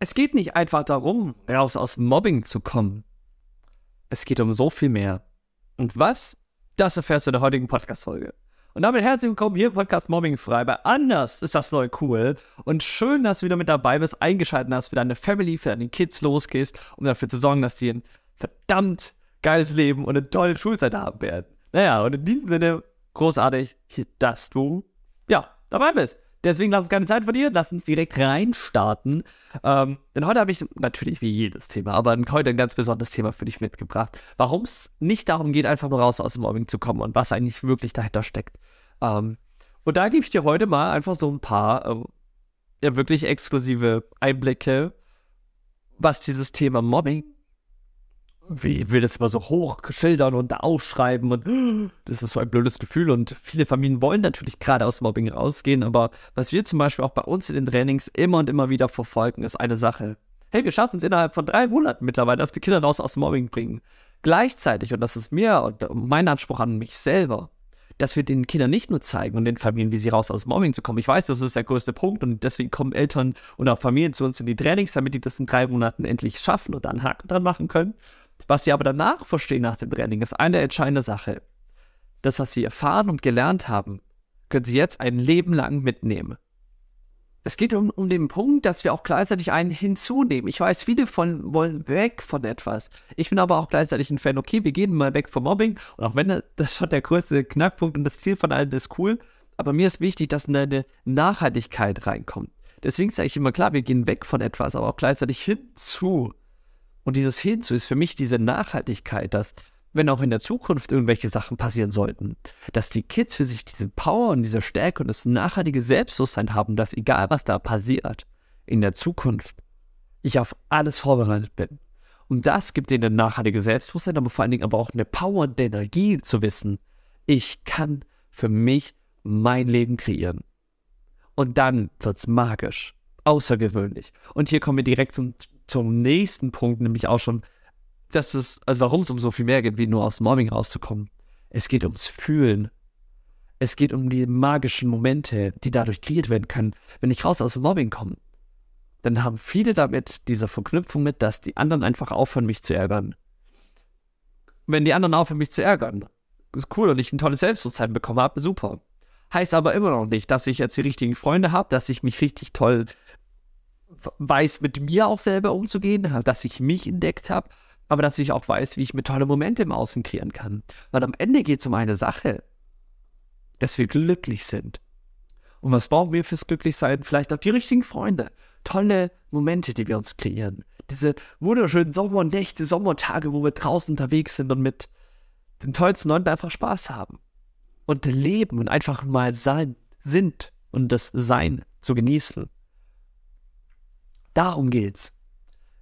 Es geht nicht einfach darum, raus aus Mobbing zu kommen. Es geht um so viel mehr. Und was? Das erfährst du in der heutigen Podcast-Folge. Und damit herzlich willkommen hier im Podcast Mobbing frei. Bei Anders ist das neu cool. Und schön, dass du wieder mit dabei bist, eingeschaltet hast, für deine Family, für deine Kids losgehst, um dafür zu sorgen, dass die ein verdammt geiles Leben und eine tolle Schulzeit haben werden. Naja, und in diesem Sinne großartig, dass du, ja, dabei bist. Deswegen lass uns keine Zeit verlieren, lass uns direkt reinstarten. Ähm, denn heute habe ich natürlich wie jedes Thema, aber heute ein ganz besonderes Thema für dich mitgebracht. Warum es nicht darum geht, einfach nur raus aus dem Mobbing zu kommen und was eigentlich wirklich dahinter steckt. Ähm, und da gebe ich dir heute mal einfach so ein paar ähm, ja, wirklich exklusive Einblicke, was dieses Thema Mobbing wie will das immer so hoch schildern und aufschreiben und das ist so ein blödes Gefühl und viele Familien wollen natürlich gerade aus Mobbing rausgehen, aber was wir zum Beispiel auch bei uns in den Trainings immer und immer wieder verfolgen, ist eine Sache. Hey, wir schaffen es innerhalb von drei Monaten mittlerweile, dass wir Kinder raus aus Mobbing bringen. Gleichzeitig, und das ist mir und mein Anspruch an mich selber, dass wir den Kindern nicht nur zeigen und den Familien, wie sie raus aus Mobbing zu kommen. Ich weiß, das ist der größte Punkt und deswegen kommen Eltern und auch Familien zu uns in die Trainings, damit die das in drei Monaten endlich schaffen und da einen Haken dran machen können. Was sie aber danach verstehen nach dem Training, ist eine entscheidende Sache. Das, was sie erfahren und gelernt haben, können sie jetzt ein Leben lang mitnehmen. Es geht um, um den Punkt, dass wir auch gleichzeitig einen hinzunehmen. Ich weiß, viele von wollen weg von etwas. Ich bin aber auch gleichzeitig ein Fan, okay, wir gehen mal weg vom Mobbing. Und auch wenn das schon der größte Knackpunkt und das Ziel von allen ist cool, aber mir ist wichtig, dass eine Nachhaltigkeit reinkommt. Deswegen sage ich immer klar, wir gehen weg von etwas, aber auch gleichzeitig hinzu. Und dieses Hinzu ist für mich diese Nachhaltigkeit, dass, wenn auch in der Zukunft irgendwelche Sachen passieren sollten, dass die Kids für sich diese Power und diese Stärke und das nachhaltige Selbstbewusstsein haben, dass egal was da passiert, in der Zukunft, ich auf alles vorbereitet bin. Und das gibt ihnen ein nachhaltiges Selbstbewusstsein, aber vor allen Dingen aber auch eine Power und Energie zu wissen, ich kann für mich mein Leben kreieren. Und dann wird's magisch, außergewöhnlich. Und hier kommen wir direkt zum zum nächsten Punkt, nämlich auch schon, dass es, also warum es um so viel mehr geht, wie nur aus Mobbing rauszukommen. Es geht ums Fühlen. Es geht um die magischen Momente, die dadurch kreiert werden können. Wenn ich raus aus dem Mobbing komme, dann haben viele damit diese Verknüpfung mit, dass die anderen einfach aufhören, mich zu ärgern. Wenn die anderen aufhören, mich zu ärgern, ist cool und ich ein tolles Selbstbewusstsein bekommen habe, super. Heißt aber immer noch nicht, dass ich jetzt die richtigen Freunde habe, dass ich mich richtig toll weiß, mit mir auch selber umzugehen, dass ich mich entdeckt habe, aber dass ich auch weiß, wie ich mir tolle Momente im Außen kreieren kann. Weil am Ende geht es um eine Sache, dass wir glücklich sind. Und was brauchen wir fürs Glücklichsein? Vielleicht auch die richtigen Freunde. Tolle Momente, die wir uns kreieren. Diese wunderschönen Sommernächte, Sommertage, wo wir draußen unterwegs sind und mit den tollsten Leuten einfach Spaß haben. Und leben und einfach mal sein, sind und das Sein zu genießen. Darum geht's.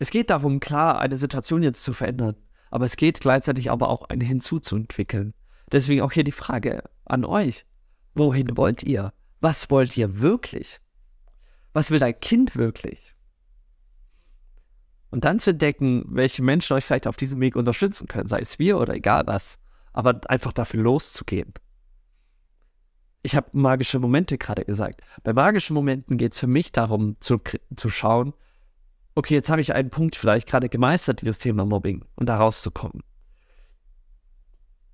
Es geht darum, klar, eine Situation jetzt zu verändern, aber es geht gleichzeitig aber auch eine hinzuzuentwickeln. Deswegen auch hier die Frage an euch. Wohin wollt ihr? Was wollt ihr wirklich? Was will dein Kind wirklich? Und dann zu entdecken, welche Menschen euch vielleicht auf diesem Weg unterstützen können, sei es wir oder egal was, aber einfach dafür loszugehen. Ich habe magische Momente gerade gesagt. Bei magischen Momenten geht es für mich darum, zu, zu schauen, okay, jetzt habe ich einen Punkt vielleicht gerade gemeistert, dieses Thema Mobbing und da rauszukommen.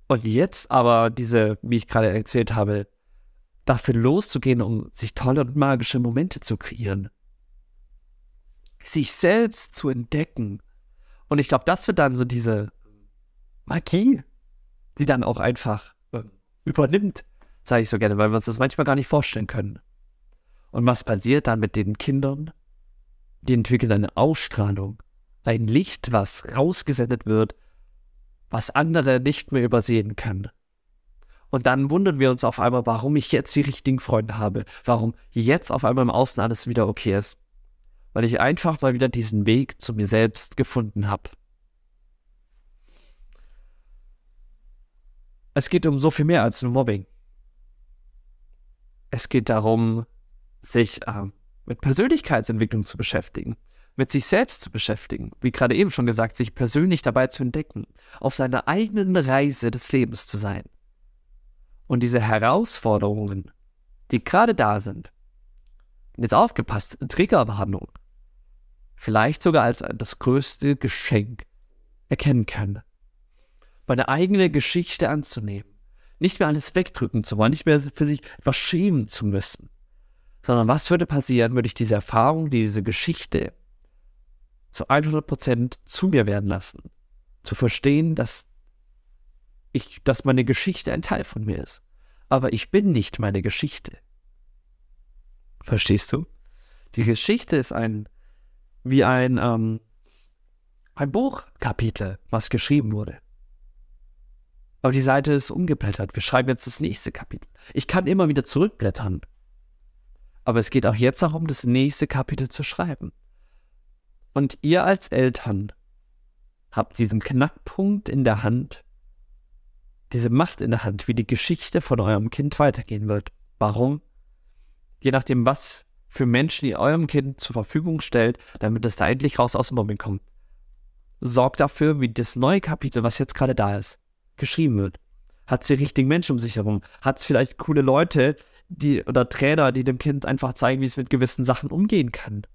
Und jetzt aber diese, wie ich gerade erzählt habe, dafür loszugehen, um sich tolle und magische Momente zu kreieren. Sich selbst zu entdecken. Und ich glaube, das wird dann so diese Magie, die dann auch einfach äh, übernimmt, sage ich so gerne, weil wir uns das manchmal gar nicht vorstellen können. Und was passiert dann mit den Kindern, die entwickeln eine Ausstrahlung, ein Licht, was rausgesendet wird, was andere nicht mehr übersehen können. Und dann wundern wir uns auf einmal, warum ich jetzt die richtigen Freunde habe, warum jetzt auf einmal im Außen alles wieder okay ist. Weil ich einfach mal wieder diesen Weg zu mir selbst gefunden habe. Es geht um so viel mehr als nur Mobbing. Es geht darum, sich äh, mit Persönlichkeitsentwicklung zu beschäftigen, mit sich selbst zu beschäftigen, wie gerade eben schon gesagt, sich persönlich dabei zu entdecken, auf seiner eigenen Reise des Lebens zu sein. Und diese Herausforderungen, die gerade da sind, jetzt aufgepasst, Triggerwarnung, vielleicht sogar als das größte Geschenk erkennen können. Meine eigene Geschichte anzunehmen. Nicht mehr alles wegdrücken zu wollen, nicht mehr für sich etwas schämen zu müssen. Sondern was würde passieren, würde ich diese Erfahrung, diese Geschichte zu 100% zu mir werden lassen. Zu verstehen, dass ich, dass meine Geschichte ein Teil von mir ist. Aber ich bin nicht meine Geschichte. Verstehst du? Die Geschichte ist ein, wie ein, ähm, ein Buchkapitel, was geschrieben wurde. Aber die Seite ist umgeblättert. Wir schreiben jetzt das nächste Kapitel. Ich kann immer wieder zurückblättern. Aber es geht auch jetzt darum, das nächste Kapitel zu schreiben. Und ihr als Eltern habt diesen Knackpunkt in der Hand, diese Macht in der Hand, wie die Geschichte von eurem Kind weitergehen wird. Warum? Je nachdem, was für Menschen ihr eurem Kind zur Verfügung stellt, damit es da endlich raus aus dem Mobbing kommt. Sorgt dafür, wie das neue Kapitel, was jetzt gerade da ist, geschrieben wird. Hat es die richtigen Menschen um sich herum? Hat es vielleicht coole Leute, die oder Trainer, die dem Kind einfach zeigen, wie es mit gewissen Sachen umgehen kann?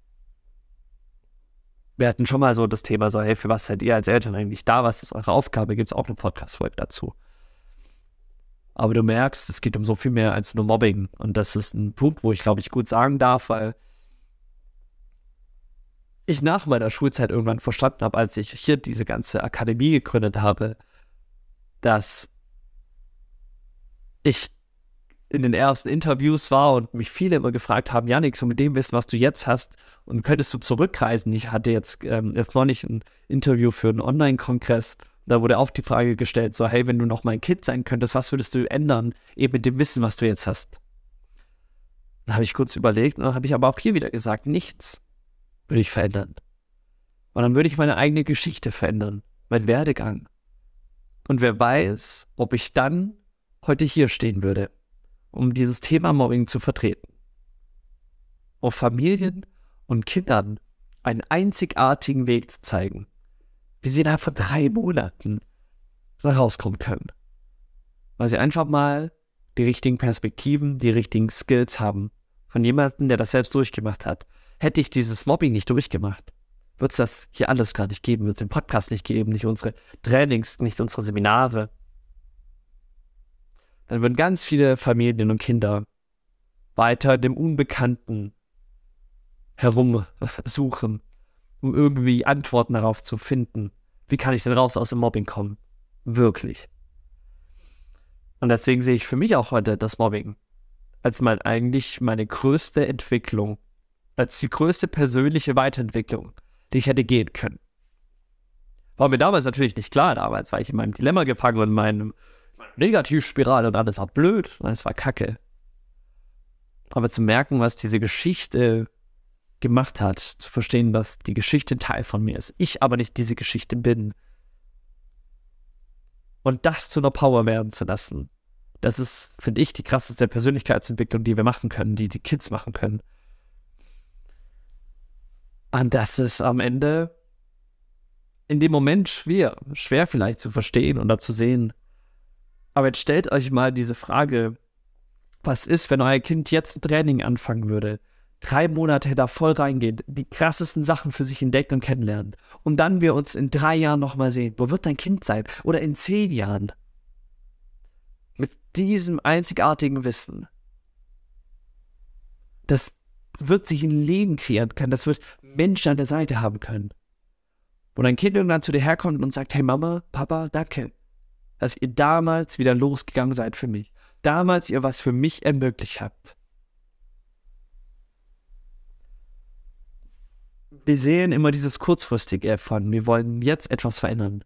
Wir hatten schon mal so das Thema, so, hey, für was seid ihr als Eltern eigentlich da? Was ist eure Aufgabe? Gibt es auch eine Podcast-Folge dazu. Aber du merkst, es geht um so viel mehr als nur Mobbing. Und das ist ein Punkt, wo ich glaube ich gut sagen darf, weil ich nach meiner Schulzeit irgendwann verstanden habe, als ich hier diese ganze Akademie gegründet habe, dass ich in den ersten Interviews war und mich viele immer gefragt haben, Janik, so mit dem Wissen, was du jetzt hast, und könntest du zurückreisen? Ich hatte jetzt, ähm, jetzt neulich ein Interview für einen Online-Kongress da wurde auch die Frage gestellt, so, hey, wenn du noch mein Kind sein könntest, was würdest du ändern, eben mit dem Wissen, was du jetzt hast? Dann habe ich kurz überlegt und dann habe ich aber auch hier wieder gesagt, nichts würde ich verändern. Und dann würde ich meine eigene Geschichte verändern, mein Werdegang. Und wer weiß, ob ich dann heute hier stehen würde, um dieses Thema Mobbing zu vertreten. Auf Familien und Kindern einen einzigartigen Weg zu zeigen, wie sie innerhalb von drei Monaten da rauskommen können. Weil sie einfach mal die richtigen Perspektiven, die richtigen Skills haben. Von jemandem, der das selbst durchgemacht hat. Hätte ich dieses Mobbing nicht durchgemacht, wird es das hier alles gar nicht geben, wird es den Podcast nicht geben, nicht unsere Trainings, nicht unsere Seminare. Dann würden ganz viele Familien und Kinder weiter dem Unbekannten herumsuchen um irgendwie Antworten darauf zu finden. Wie kann ich denn raus aus dem Mobbing kommen? Wirklich. Und deswegen sehe ich für mich auch heute das Mobbing als mein, eigentlich meine größte Entwicklung, als die größte persönliche Weiterentwicklung, die ich hätte gehen können. War mir damals natürlich nicht klar, damals war ich in meinem Dilemma gefangen und in meinem Negativspirale und alles war blöd und alles war kacke. Aber zu merken, was diese Geschichte gemacht hat, zu verstehen, dass die Geschichte Teil von mir ist, ich aber nicht diese Geschichte bin. Und das zu einer Power werden zu lassen, das ist, finde ich, die krasseste Persönlichkeitsentwicklung, die wir machen können, die die Kids machen können. Und das ist am Ende in dem Moment schwer, schwer vielleicht zu verstehen oder zu sehen. Aber jetzt stellt euch mal diese Frage, was ist, wenn euer Kind jetzt ein Training anfangen würde? drei Monate da voll reingehen, die krassesten Sachen für sich entdeckt und kennenlernen. Und dann wir uns in drei Jahren nochmal sehen. Wo wird dein Kind sein? Oder in zehn Jahren? Mit diesem einzigartigen Wissen. Das wird sich ein Leben kreieren können. Das wird Menschen an der Seite haben können. Wo dein Kind irgendwann zu dir herkommt und sagt, hey Mama, Papa, danke, dass ihr damals wieder losgegangen seid für mich. Damals ihr was für mich ermöglicht habt. wir sehen immer dieses kurzfristige von, wir wollen jetzt etwas verändern.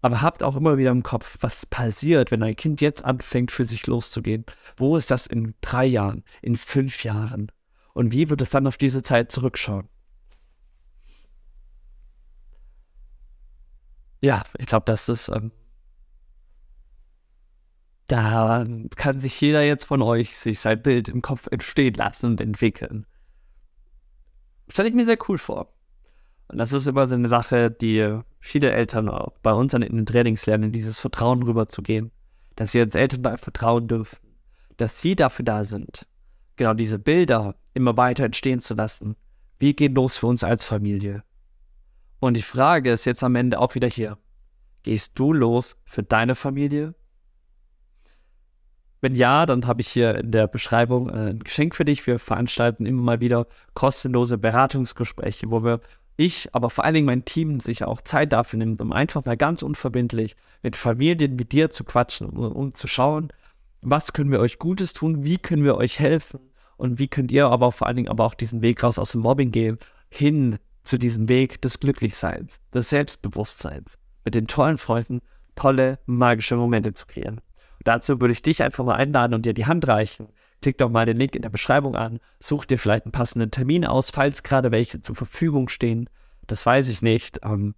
Aber habt auch immer wieder im Kopf, was passiert, wenn ein Kind jetzt anfängt, für sich loszugehen. Wo ist das in drei Jahren, in fünf Jahren? Und wie wird es dann auf diese Zeit zurückschauen? Ja, ich glaube, das ist, ähm, da kann sich jeder jetzt von euch sich sein Bild im Kopf entstehen lassen und entwickeln stelle ich mir sehr cool vor. Und das ist immer so eine Sache, die viele Eltern auch bei uns in den Trainings lernen, dieses Vertrauen rüberzugehen. Dass sie als Eltern da vertrauen dürfen. Dass sie dafür da sind. Genau diese Bilder immer weiter entstehen zu lassen. wie geht los für uns als Familie? Und die Frage ist jetzt am Ende auch wieder hier. Gehst du los für deine Familie? Wenn ja, dann habe ich hier in der Beschreibung äh, ein Geschenk für dich. Wir veranstalten immer mal wieder kostenlose Beratungsgespräche, wo wir ich, aber vor allen Dingen mein Team sich auch Zeit dafür nimmt, um einfach mal ganz unverbindlich mit Familien wie dir zu quatschen, um, um zu schauen, was können wir euch Gutes tun, wie können wir euch helfen und wie könnt ihr aber vor allen Dingen aber auch diesen Weg raus aus dem Mobbing gehen, hin zu diesem Weg des Glücklichseins, des Selbstbewusstseins, mit den tollen Freunden tolle, magische Momente zu kreieren. Und dazu würde ich dich einfach mal einladen und dir die Hand reichen. Klick doch mal den Link in der Beschreibung an, such dir vielleicht einen passenden Termin aus, falls gerade welche zur Verfügung stehen. Das weiß ich nicht. Ähm,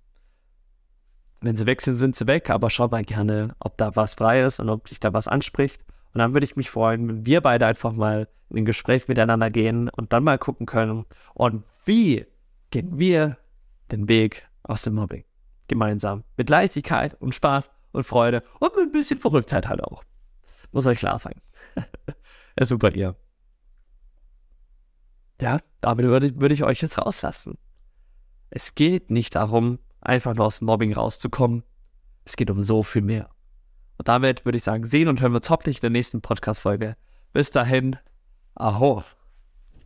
wenn sie weg sind, sind sie weg, aber schau mal gerne, ob da was frei ist und ob dich da was anspricht. Und dann würde ich mich freuen, wenn wir beide einfach mal in ein Gespräch miteinander gehen und dann mal gucken können, und wie gehen wir den Weg aus dem Mobbing. Gemeinsam. Mit Leichtigkeit und Spaß und Freude und mit ein bisschen Verrücktheit halt auch. Muss euch klar sein. ja, super, ihr. Ja, damit würde, würde ich euch jetzt rauslassen. Es geht nicht darum, einfach nur aus dem Mobbing rauszukommen. Es geht um so viel mehr. Und damit würde ich sagen, sehen und hören wir uns hoffentlich in der nächsten Podcast-Folge. Bis dahin, aho.